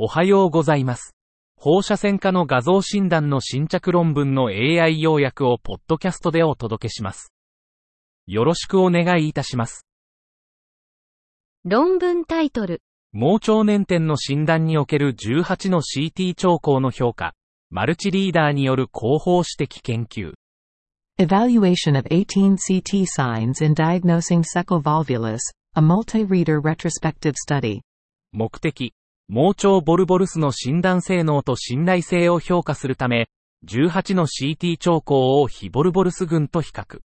おはようございます。放射線科の画像診断の新着論文の AI 要約をポッドキャストでお届けします。よろしくお願いいたします。論文タイトル、盲腸粘点の診断における18の CT 兆候の評価、マルチリーダーによる広報指摘研究。Evaluation of 18 CT signs in diagnosing cecal volvulus, a multi-reader retrospective study. 目的、盲腸ボルボルスの診断性能と信頼性を評価するため、18の CT 兆候を非ボルボルス群と比較。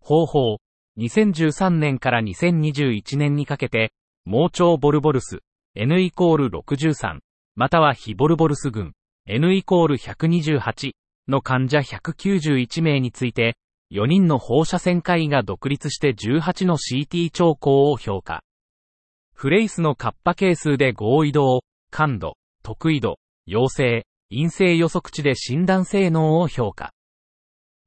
方法、2013年から2021年にかけて、盲腸ボルボルス、N イコール63、または非ボルボルス群、N イコール128の患者191名について、4人の放射線科医が独立して18の CT 兆候を評価。 Fleiss のカッパ係数で合意度を、感度、特異度、陽性、陰性予測値で診断性能を評価。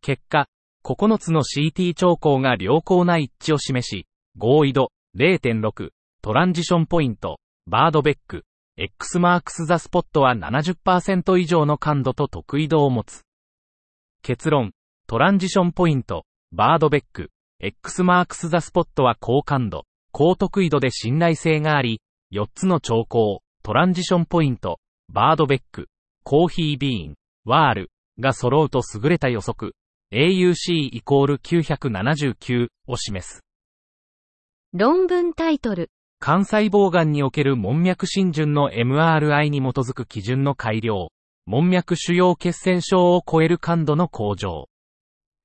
結果、9つの CT 兆候が良好な一致を示し、合意度0.6、トランジションポイント、バードベック、X マークスザスポットは70%以上の感度と特異度を持つ。結論、トランジションポイント、バードベック、X マークスザスポットは高感度、高特異度で信頼性があり、4つの兆候、 transition point、bird beak、coffee bean、whirl が揃うと優れた予測、AUC イコール979を示す。論文タイトル、肝細胞癌における門脈浸潤の MRI に基づく基準の改良、門脈腫瘍血栓症を超える感度の向上。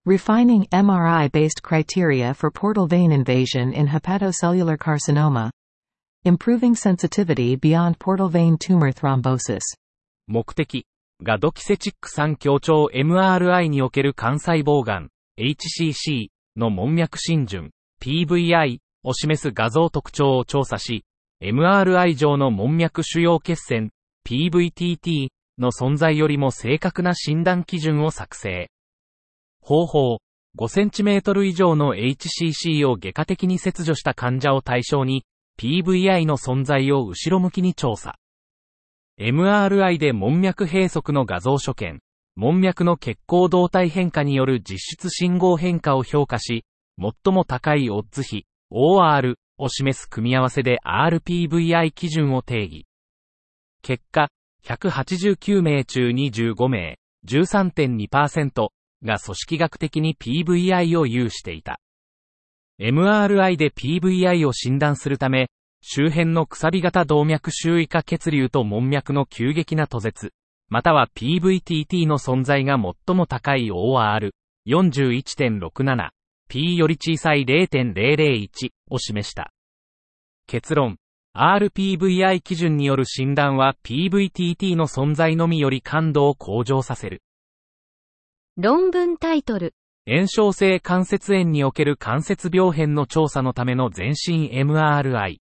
Refining MRI-based criteria for portal vein invasion in hepatocellular carcinoma. Improving sensitivity beyond portal vein tumor thrombosis. 目的、がドキセチック3強調 MRI における肝細胞癌、HCC の門脈浸潤、PVI を示す画像特徴を調査し、MRI 上の門脈腫瘍血栓、PVTT の存在よりも正確な診断基準を作成。方法、5cm 以上の HCC を外科的に切除した患者を対象に、PVI の存在を後ろ向きに調査。MRI で門脈閉塞の画像所見、門脈の血行動態変化による実質信号変化を評価し、最も高いオッズ比、OR を示す組み合わせで RPVI 基準を定義。結果、189名中25名、13.2%が組織学的に PVI を有していた。MRI で PVI を診断するため、周辺のくさび型動脈周囲化血流と門脈の急激な途絶、または PVTT の存在が最も高い OR、41.67、P より小さい0.001を示した。結論、RPVI 基準による診断は PVTT の存在のみより感度を向上させる。論文タイトル、炎症性関節炎における関節病変の調査のための全身 MRI。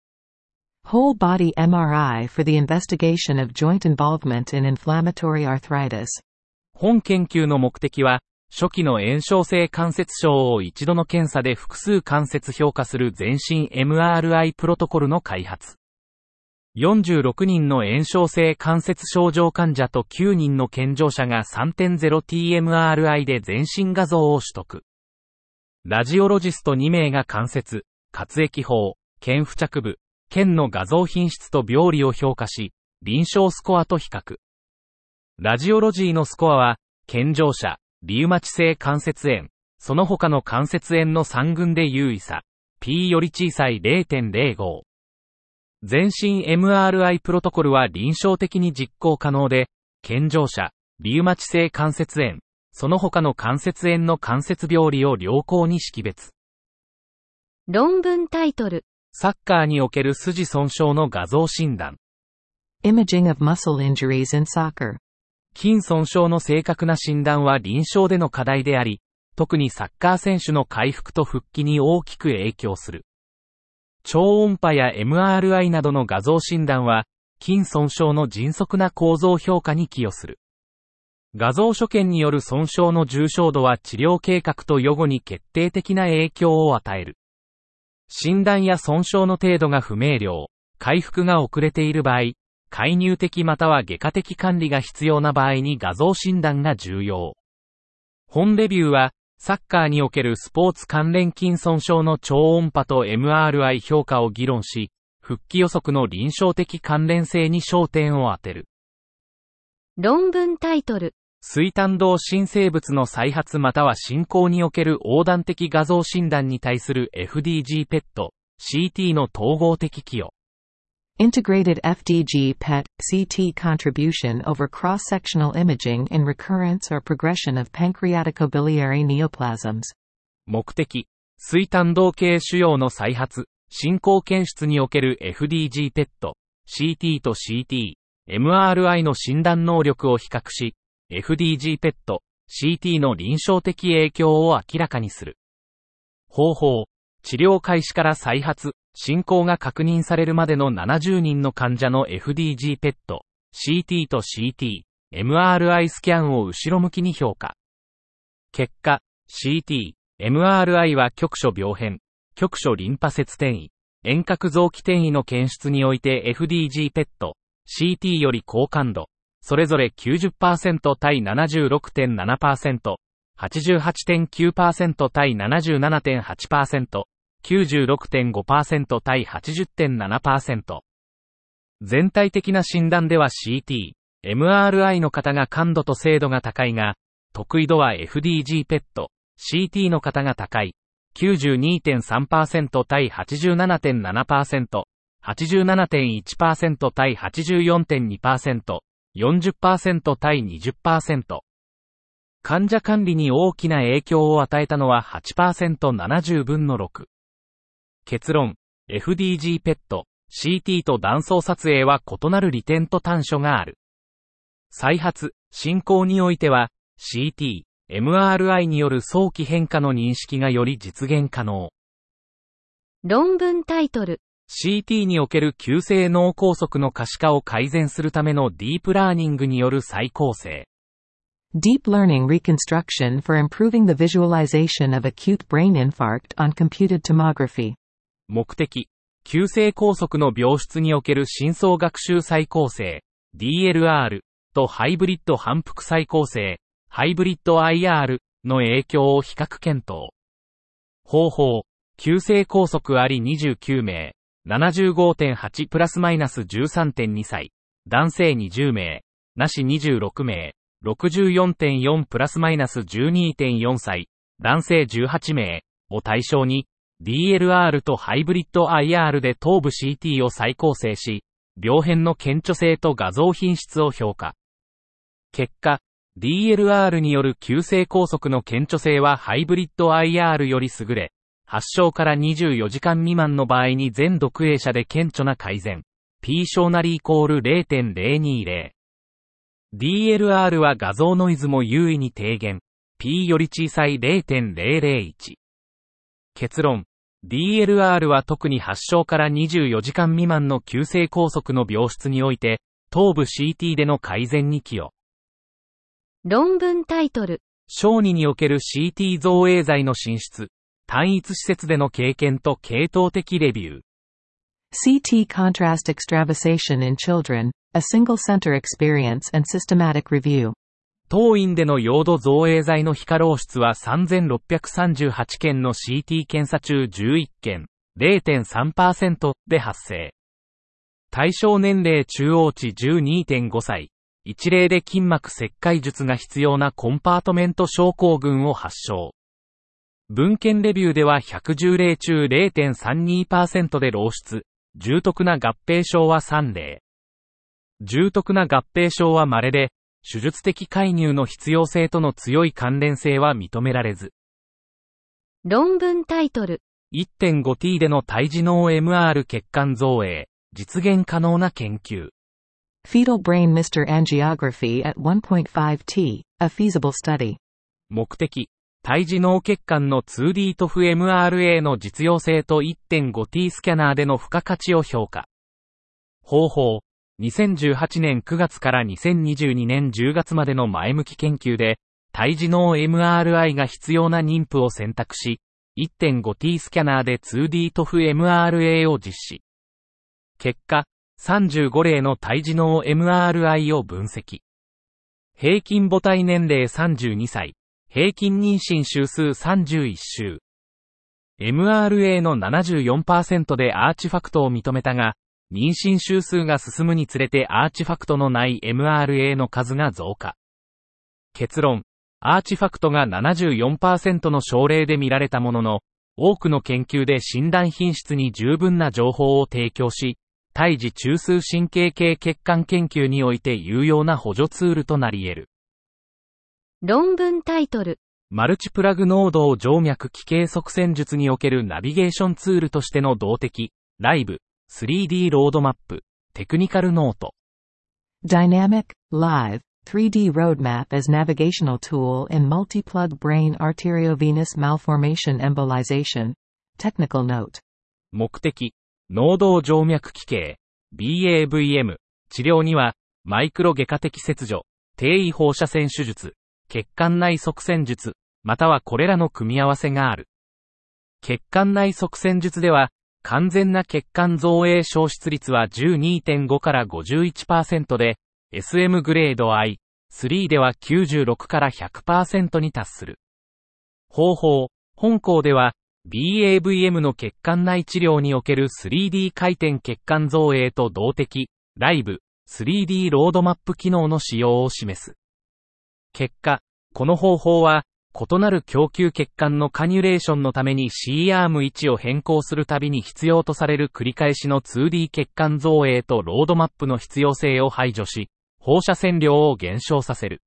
Whole body MRI for the investigation of joint involvement in inflammatory arthritis. 本研究の目的は、初期の炎症性関節症を一度の検査で複数関節評価する全身 MRI プロトコルの開発。46人の炎症性関節症状患者と9人の健常者が 3.0TMRI で全身画像を取得。ラジオロジスト2名が関節、活液法、腱付着部、腱の画像品質と病理を評価し、臨床スコアと比較。ラジオロジーのスコアは、健常者、リウマチ性関節炎、その他の関節炎の3群で優位さ、P より小さい0.05。全身 MRI プロトコルは臨床的に実行可能で、健常者、リウマチ性関節炎、その他の関節炎の関節病理を良好に識別。論文タイトル、サッカーにおける筋損傷の画像診断。Imaging of muscle injuries in soccer. 筋損傷の正確な診断は臨床での課題であり、特にサッカー選手の回復と復帰に大きく影響する。超音波や MRI などの画像診断は、筋損傷の迅速な構造評価に寄与する。画像所見による損傷の重症度は治療計画と予後に決定的な影響を与える。診断や損傷の程度が不明瞭、回復が遅れている場合、介入的または外科的管理が必要な場合に画像診断が重要。本レビューは、サッカーにおけるスポーツ関連筋損傷の超音波と MRI 評価を議論し、復帰予測の臨床的関連性に焦点を当てる。論文タイトル。水炭道新生物の再発または進行における横断的画像診断に対する FDG ペット、CT の統合的寄与。Integrated FDG PET CT contribution over cross-sectional imaging in recurrence or progression of pancreaticobiliary neoplasms. 目的、水炭道系腫瘍の再発、進行検出における FDG ペット、CT と CT、MRI の診断能力を比較し、FDG ペット、CT の臨床的影響を明らかにする。方法、治療開始から再発、進行が確認されるまでの70人の患者の FDG ペット、CT と CT、MRI スキャンを後ろ向きに評価。結果、CT、MRI は局所病変、局所リンパ節転移、遠隔臓器転移の検出において FDG ペット、CT より高感度、それぞれ90%対76.7%、88.9%対77.8%、96.5%対80.7%。全体的な診断では CT、MRI の方が感度と精度が高いが、得意度は FDG ペット、CT の方が高い。92.3%対87.7%、87.1%対84.2%、40%対20%。患者管理に大きな影響を与えたのは 8%70 分の6。結論、FDG ペット、CT と断層撮影は異なる利点と短所がある。再発、進行においては、CT、MRI による早期変化の認識がより実現可能。論文タイトル。CT における急性脳梗塞の可視化を改善するためのディープラーニングによる再構成。Deep learning reconstruction for improving the visualization of acute brain infarct on computed tomography. 目的、急性拘束の病室における深層学習再構成、DLR とハイブリッド反復再構成、ハイブリッド IR の影響を比較検討。方法、急性拘束あり29名、75.8プラスマイナス13.2歳、男性20名、なし26名、64.4プラスマイナス12.4歳、男性18名を対象に、DLR とハイブリッド IR で頭部 CT を再構成し、病変の顕著性と画像品質を評価。結果、DLR による急性拘束の顕著性はハイブリッド IR より優れ、発症から24時間未満の場合に全読影者で顕著な改善。P 小なりイコール0.020。DLR は画像ノイズも優位に低減。P より小さい0.001。結論。DLR は特に発症から24時間未満の急性拘束の病室において、頭部 CT での改善に寄与。論文タイトル。小児における CT 造影剤の進出。単一施設での経験と系統的レビュー。CT contrast extravasation in children, a single center experience and systematic review. 当院での陽度造影剤の非過漏出は3638件の CT 検査中11件、0.3%で発生。対象年齢中央値12.5歳。一例で筋膜切開術が必要なコンパートメント症候群を発症。文献レビューでは110例中0.32%で漏出。重篤な合併症は3例。重篤な合併症は稀で、手術的介入の必要性との強い関連性は認められず。論文タイトル。1.5T での胎児脳 MR 血管造影、実現可能な研究。Fetal brain Mr. angiography at 1.5T, a feasible study. 目的、胎児脳血管の 2D トフ MRA の実用性と 1.5T スキャナーでの付加価値を評価。方法、2018年9月から2022年10月までの前向き研究で、胎児脳 MRI が必要な妊婦を選択し、1.5T スキャナーで 2D トフ MRA を実施。結果、35例の胎児脳 MRI を分析。平均母体年齢32歳、平均妊娠週数31週。MRA の74%でアーチファクトを認めたが、妊娠週数が進むにつれてアーチファクトのない MRA の数が増加。結論、アーチファクトが74%の症例で見られたものの、多くの研究で診断品質に十分な情報を提供し、胎児中枢神経系血管研究において有用な補助ツールとなり得る。論文タイトル。マルチプラグ濃度静脈奇形側線術におけるナビゲーションツールとしての動的、ライブ、3D ロードマップ、テクニカルノート。Dynamic, live, 3D roadmap as navigational tool in multi-plug brain arteriovenous malformation embolization. Technical note. 目的、脳動静脈奇形、BAVM。治療には、マイクロ外科的切除、低位放射線手術、血管内側線術、またはこれらの組み合わせがある。血管内側線術では、完全な血管造影消失率は12.5から51%で、SM グレード I、3では96から100%に達する。方法、本校では、BAVM の血管内治療における 3D 回転血管造影と動的、ライブ、3D ロードマップ機能の使用を示す。結果、この方法は、異なる供給血管のカニュレーションのために C アーム位置を変更するたびに必要とされる繰り返しの 2D 血管造影とロードマップの必要性を排除し、放射線量を減少させる。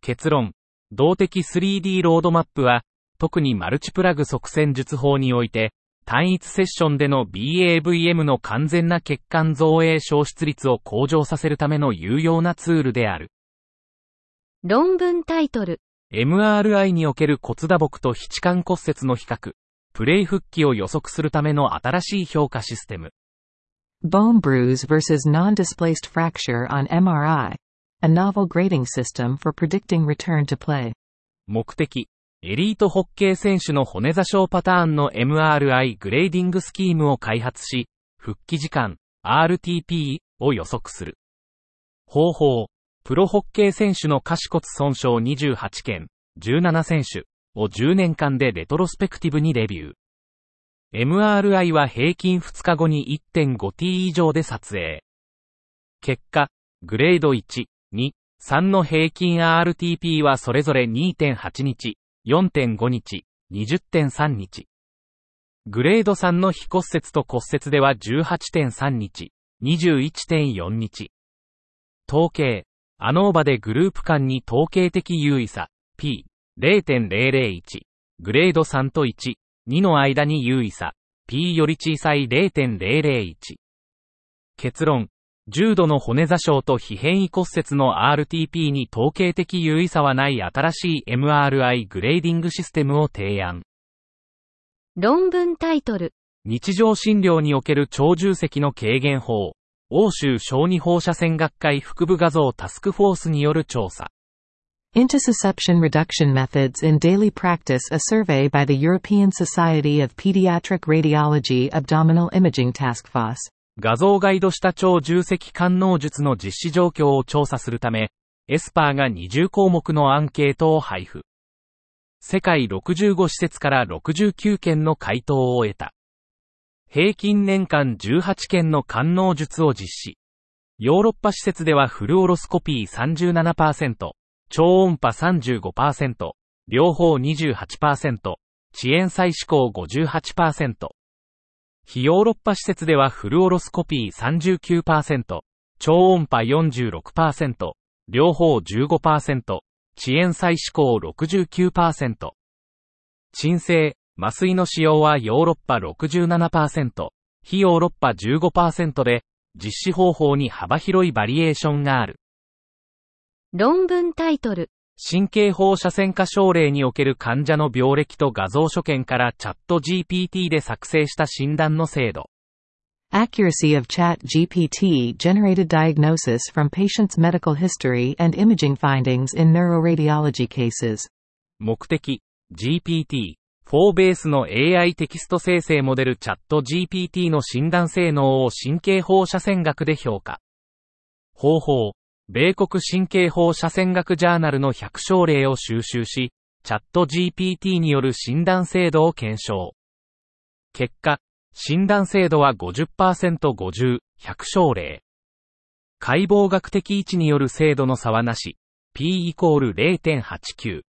結論、動的 3D ロードマップは、特にマルチプラグ側線術法において、単一セッションでの BAVM の完全な血管造影消失率を向上させるための有用なツールである。論文タイトル。MRI における骨打撲と七痴骨折の比較。プレイ復帰を予測するための新しい評価システム。Bone bruise vs. non-displaced fracture on MRI.A novel grading system for predicting return to play. 目的。エリートホッケー選手の骨座礁パターンの MRI グレーディングスキームを開発し、復帰時間、RTP を予測する。方法。プロホッケー選手の下肢骨損傷28件、17選手を10年間でレトロスペクティブにレビュー。MRI は平均2日後に 1.5t 以上で撮影。結果、グレード1、2、3の平均 RTP はそれぞれ2.8日、4.5日、20.3日。グレード3の非骨折と骨折では18.3日、21.4日。統計、アノーバでグループ間に統計的優位差、P、0.001、グレード3と1、2の間に優位差、P より小さい0.001。結論、重度の骨座症と非変異骨折の RTP に統計的優位差はない新しい MRI グレーディングシステムを提案。論文タイトル。日常診療における超重積の軽減法。欧州小児放射線学会腹部画像タスクフォースによる調査。Intussusception reduction methods in daily practice A survey by the European Society of Pediatric Radiology Abdominal Imaging Task Force 画像ガイドした超重積感能術の実施状況を調査するため、エスパーが20項目のアンケートを配布。世界65施設から69件の回答を得た。平均年間18件の感能術を実施。ヨーロッパ施設ではフルオロスコピー37%、超音波35%、両方28%、遅延再思考58%。非ヨーロッパ施設ではフルオロスコピー39%、超音波46%、両方15%、遅延再思考69%。鎮静、麻酔の使用はヨーロッパ67%、非ヨーロッパ15%で、実施方法に幅広いバリエーションがある。論文タイトル。神経放射線科症例における患者の病歴と画像所見からチャット GPT で作成した診断の精度。Accuracy of Chat GPT generated diagnosis from patient's medical history and imaging findings in neuroradiology cases. 目的、GPT、4 4ベースの AI テキスト生成モデルチャット GPT の診断性能を神経放射線学で評価。方法、米国神経放射線学ジャーナルの100症例を収集し、チャット GPT による診断精度を検証。結果、診断精度は50%、50、100症例。解剖学的位置による精度の差はなし、P イコール0.89。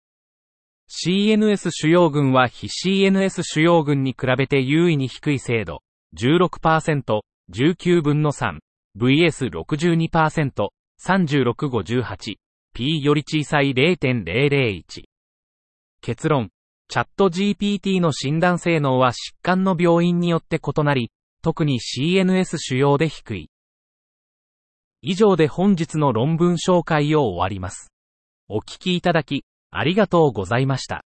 CNS 主要群は非 CNS 主要群に比べて優位に低い精度、16%、19分の3、VS62%、3658、P より小さい0.001。結論、チャット GPT の診断性能は疾患の病院によって異なり、特に CNS 主要で低い。以上で本日の論文紹介を終わります。お聞きいただき、ありがとうございました。